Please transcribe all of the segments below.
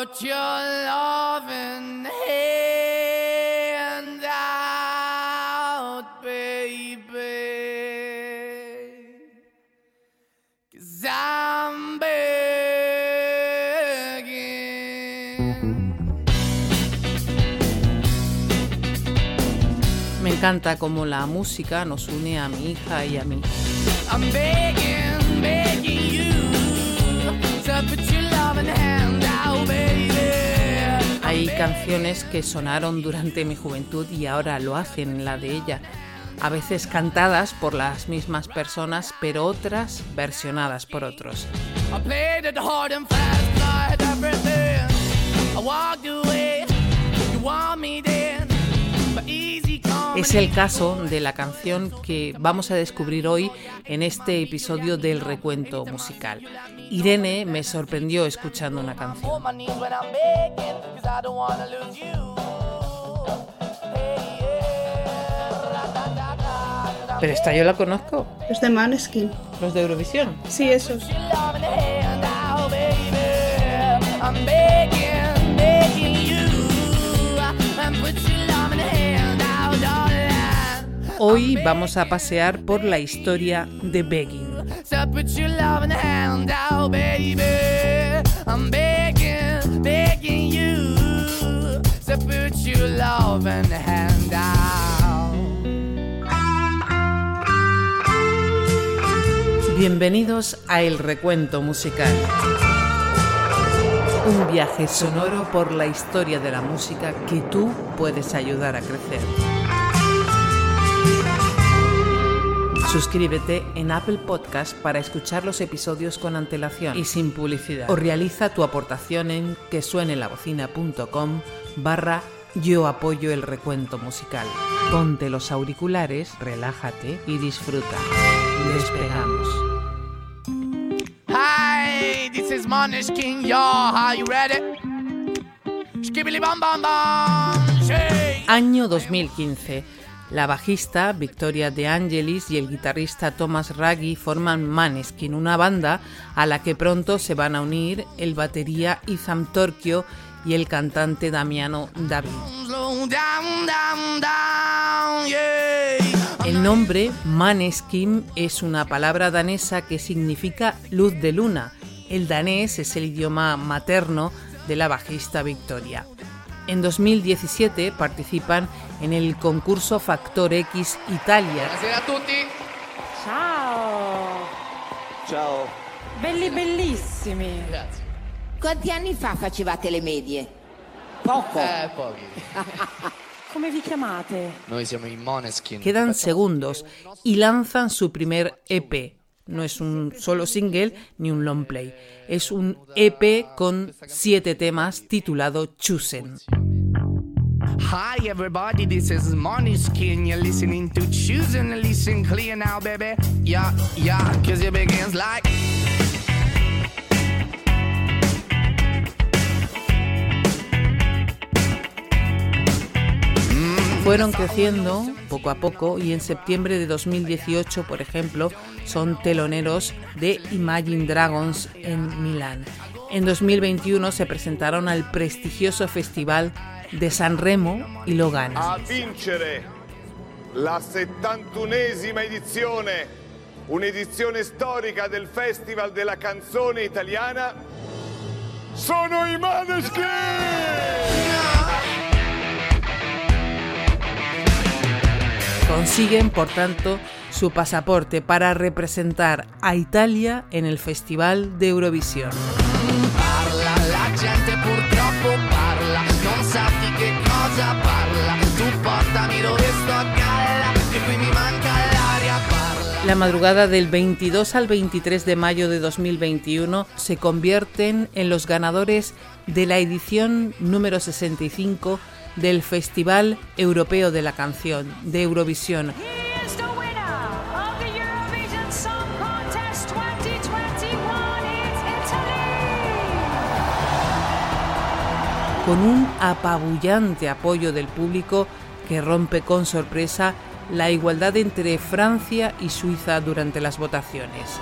put your loving hand out, baby. Cause I'm begging. Me encanta cómo la música nos une a mi hija y a mí. I'm begging, begging you to put your loving hand. Hay canciones que sonaron durante mi juventud y ahora lo hacen en la de ella. A veces cantadas por las mismas personas, pero otras versionadas por otros. Es el caso de la canción que vamos a descubrir hoy en este episodio del recuento musical. Irene me sorprendió escuchando una canción. Pero esta yo la conozco, Es de Maneskin. los de Eurovisión. Sí, esos. Hoy vamos a pasear por la historia de Begging. Hand out. Bienvenidos a El Recuento Musical. Un viaje sonoro por la historia de la música que tú puedes ayudar a crecer. Suscríbete en Apple Podcast para escuchar los episodios con antelación y sin publicidad. O realiza tu aportación en quesuenelabocina.com barra yo apoyo el recuento musical. Ponte los auriculares, relájate y disfruta. Despegamos. Hi, this is Moneskin, y'all. Are you ready? Año 2015. La bajista Victoria De Angelis y el guitarrista Thomas Raggi forman Maneskin, una banda a la que pronto se van a unir el batería Izam Torquio y el cantante Damiano David. El nombre Maneskin es una palabra danesa que significa luz de luna. El danés es el idioma materno de la bajista Victoria. En 2017 participan en el concurso Factor X Italia, Buonasera a tutti. Ciao! Ciao. Belli bellissimi! Grazie. Quanti anni fa facevate le medie? Poco. Eh, pochi. Come vi chiamate? Noi siamo i Moneskin. quedan segundos y lanzan su primer EP. No es un solo single ni un long play, es un EP con siete temas titulado Chosen. Hi everybody, this is Moneskin. You're listening to Choosing. Listen clear now, baby. Yeah, yeah, cause it begins like. Fueron creciendo poco a poco y en septiembre de 2018, por ejemplo, son teloneros de Imagine Dragons en Milán. En 2021 se presentaron al prestigioso festival de San Remo y lo ganan. A vincere la 71esima edizione, un'edizione storica del Festival della canzone italiana, sono i Maneskin! Consiguen, por tanto, su pasaporte para representar a Italia en el Festival de Eurovisión. La madrugada del 22 al 23 de mayo de 2021 se convierten en los ganadores de la edición número 65 del Festival Europeo de la Canción de Eurovisión. He is the winner of the Eurovision Song Contest 2021. It's Italy! con un apabullante apoyo del público que rompe con sorpresa la igualdad entre Francia y Suiza durante las votaciones.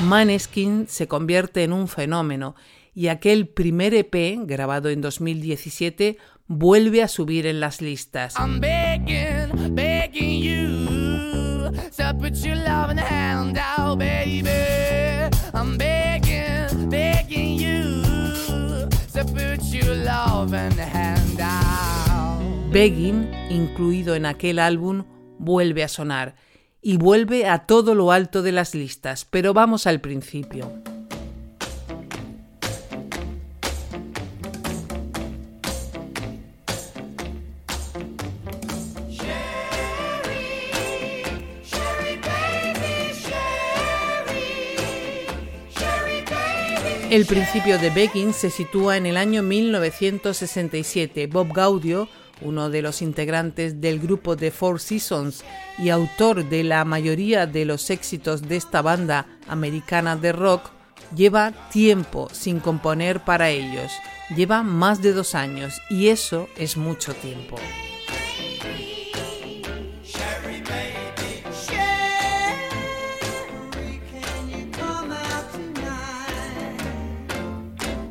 Maneskin se convierte en un fenómeno y aquel primer EP, grabado en 2017, vuelve a subir en las listas. Begging, you out, you. Begging, incluido en aquel álbum, vuelve a sonar y vuelve a todo lo alto de las listas, pero vamos al principio. El principio de Begging se sitúa en el año 1967. Bob Gaudio, uno de los integrantes del grupo The Four Seasons y autor de la mayoría de los éxitos de esta banda americana de rock, lleva tiempo sin componer para ellos. Lleva más de dos años y eso es mucho tiempo.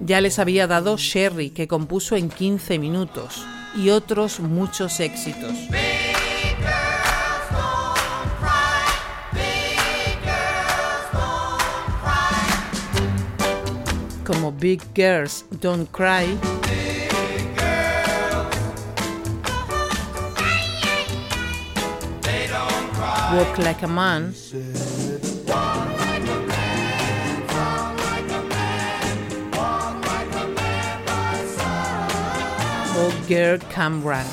Ya les había dado Sherry, que compuso en 15 minutos, y otros muchos éxitos. Como Big Girls Don't Cry, Walk Like a Man, o Girl Come Run.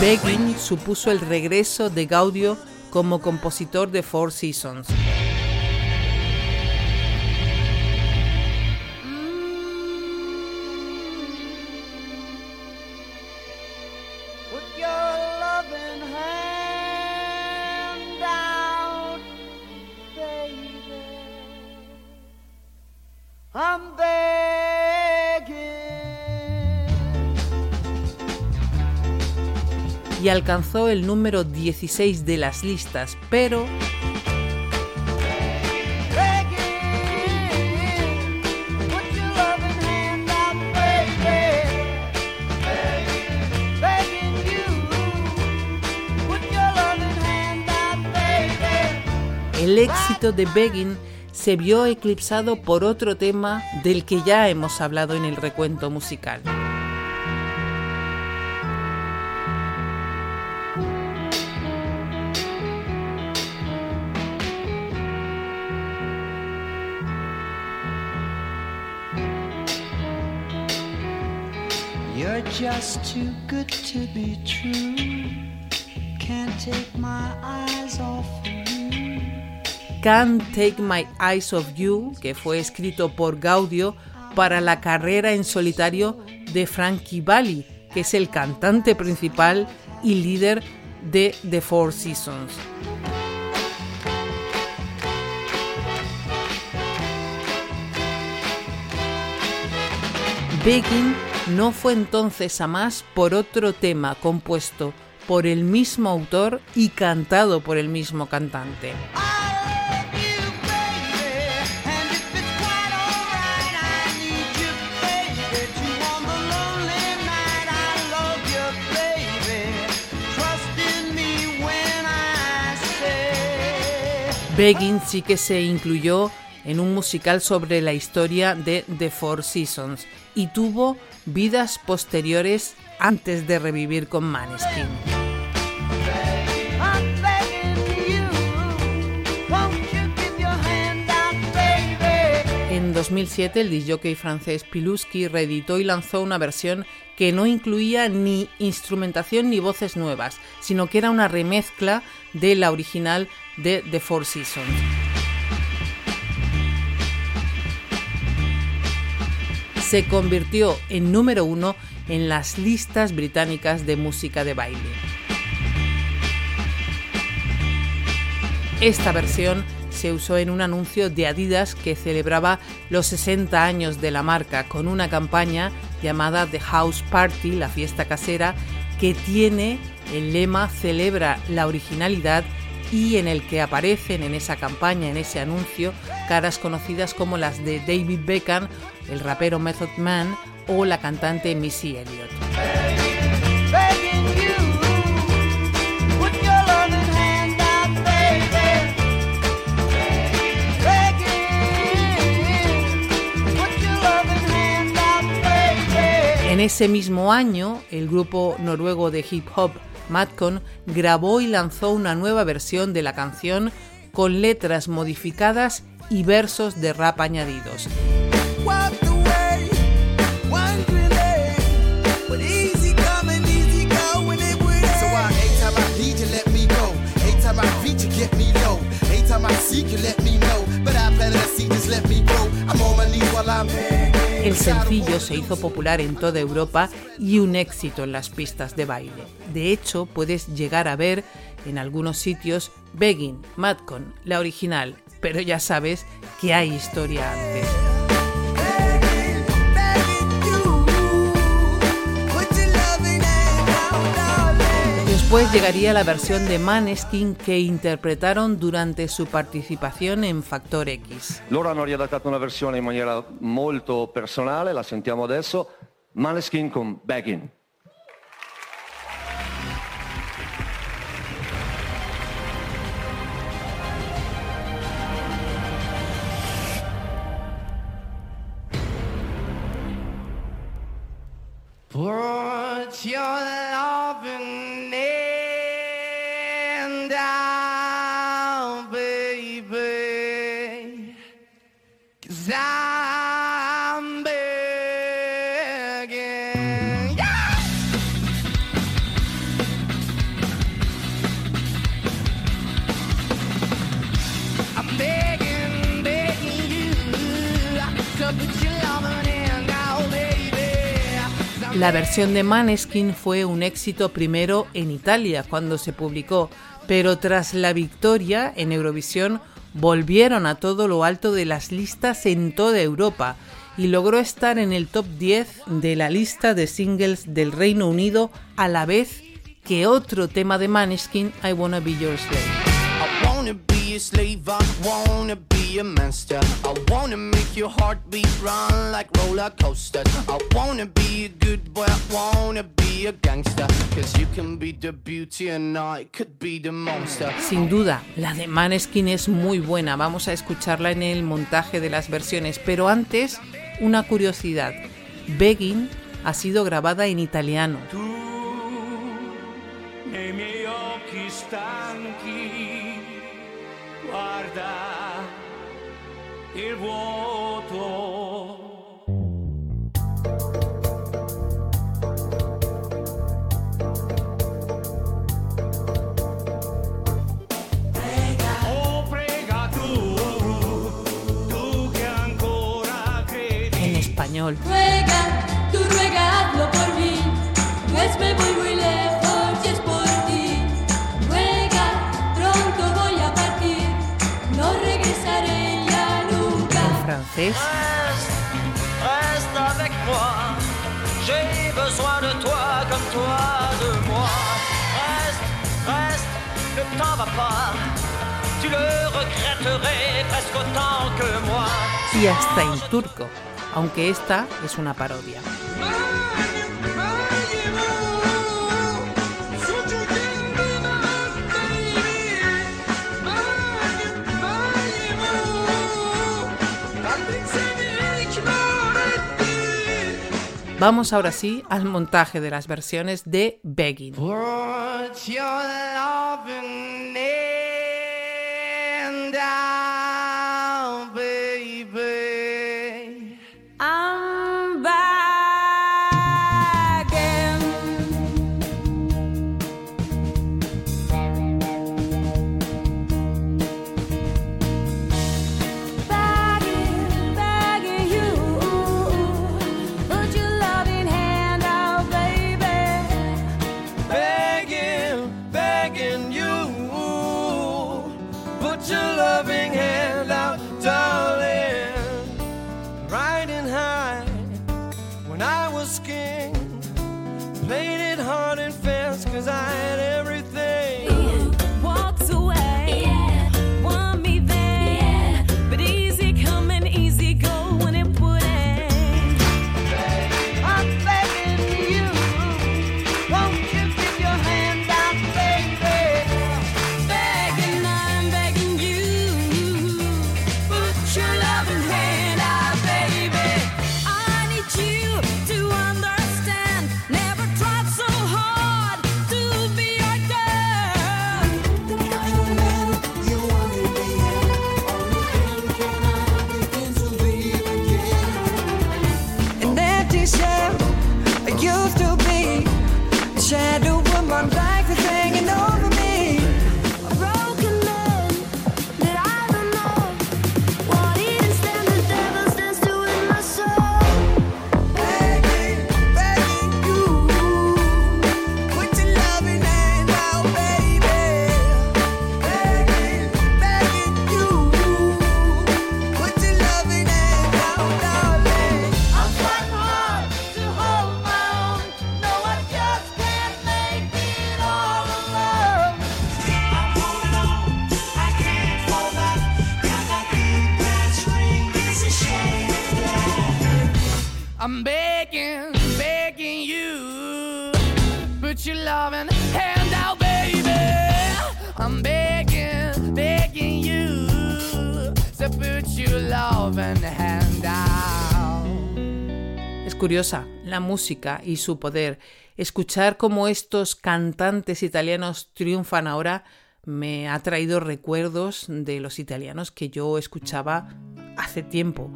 Begging supuso el regreso de Gaudio como compositor de Four Seasons. Y alcanzó el número 16 de las listas, pero el éxito de Begging se vio eclipsado por otro tema del que ya hemos hablado en el recuento musical. Just too good to be true. Can't take my eyes off of you. Can't Take My Eyes Off You, que fue escrito por Gaudio para la carrera en solitario de Frankie Valli, que es el cantante principal y líder de The Four Seasons. Begging no fue entonces a más por otro tema compuesto por el mismo autor y cantado por el mismo cantante. Begging sí que se incluyó en un musical sobre la historia de The Four Seasons y tuvo vidas posteriores antes de revivir con Maneskin. En 2007 el disjockey francés Pilusky reeditó y lanzó una versión que no incluía ni instrumentación ni voces nuevas, sino que era una remezcla de la original de The Four Seasons. Se convirtió en número uno en las listas británicas de música de baile. Esta versión se usó en un anuncio de Adidas que celebraba los 60 años de la marca con una campaña llamada The House Party, la fiesta casera, que tiene el lema Celebra la originalidad y en el que aparecen en esa campaña, en ese anuncio, caras conocidas como las de David Beckham, el rapero Method Man o la cantante Missy Elliott. En ese mismo año, el grupo noruego de hip hop Madcon grabó y lanzó una nueva versión de la canción con letras modificadas y versos de rap añadidos. El sencillo se hizo popular en toda Europa y un éxito en las pistas de baile. De hecho, puedes llegar a ver en algunos sitios Begging, Madcon, la original, pero ya sabes que hay historia antes. Después llegaría la versión de Maneskin que interpretaron durante su participación en Factor X. Loro hanno riadattato una versione in maniera molto personale, la sentiamo adesso. Maneskin con Begging. Put your La versión de Maneskin fue un éxito primero en Italia cuando se publicó, pero tras la victoria en Eurovisión volvieron a todo lo alto de las listas en toda Europa y logró estar en el top 10 de la lista de singles del Reino Unido a la vez que otro tema de Maneskin, I Wanna Be Your Slave. I wanna be a slave, I wanna be a monster. I wanna make your heartbeat run like roller coasters. I wanna be a good boy, I wanna be a gangster. Cause you can be the beauty and I could be the monster. Sin duda, la de Maneskin es muy buena. Vamos a escucharla en el montaje de las versiones. Pero antes, una curiosidad. Begging ha sido grabada en italiano. nei miei occhi stanchi, guarda il vuoto. Oh, prega tu, tu che ancora credi. En español. Ruega, tú por mí. Pues me voy moi. y hasta en turco, aunque esta es una parodia. Vamos ahora sí al montaje de las versiones de Begging. your love curiosa la música y su poder. Escuchar cómo estos cantantes italianos triunfan ahora me ha traído recuerdos de los italianos que yo escuchaba hace tiempo.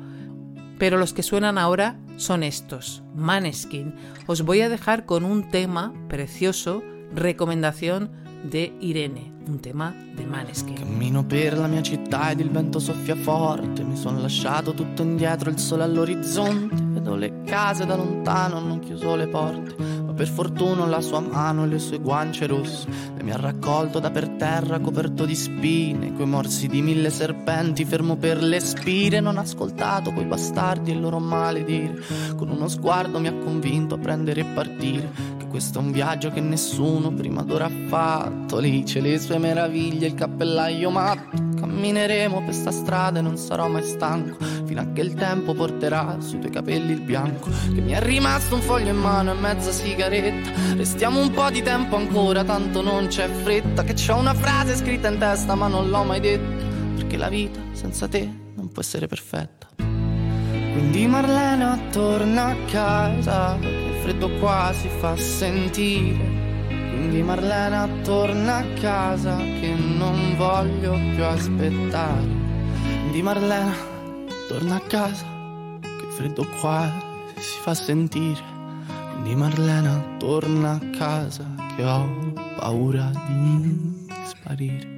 Pero los que suenan ahora son estos, Maneskin. Os voy a dejar con un tema precioso, recomendación de Irene, un tema de Maneskin. Cammino per la mia città ed il vento soffia forte. Mi sono lasciato tutto indietro, il sole all'orizzonte. Vedo le case da lontano, hanno chiuso le porte. Ma per fortuna la sua mano e le sue guance rosse. E mi ha raccolto da per terra, coperto di spine. Coi morsi di mille serpenti, fermo per le spire. Non ho ascoltato quei bastardi e il loro maledire. Con uno sguardo mi ha convinto a prendere e partire. Questo è un viaggio che nessuno prima d'ora ha fatto. Lì c'è le sue meraviglie, il cappellaio matto. Cammineremo per sta strada e non sarò mai stanco. Fino a che il tempo porterà sui tuoi capelli il bianco. Che mi è rimasto un foglio in mano e mezza sigaretta. Restiamo un po' di tempo ancora, tanto non c'è fretta. Che c'ho una frase scritta in testa, ma non l'ho mai detta. Perché la vita senza te non può essere perfetta. Quindi Marlena torna a casa, freddo qua si fa sentire. Quindi Marlena torna a casa, che non voglio più aspettare. Quindi Marlena torna a casa, che freddo qua si fa sentire. Quindi Marlena torna a casa, che ho paura di sparire.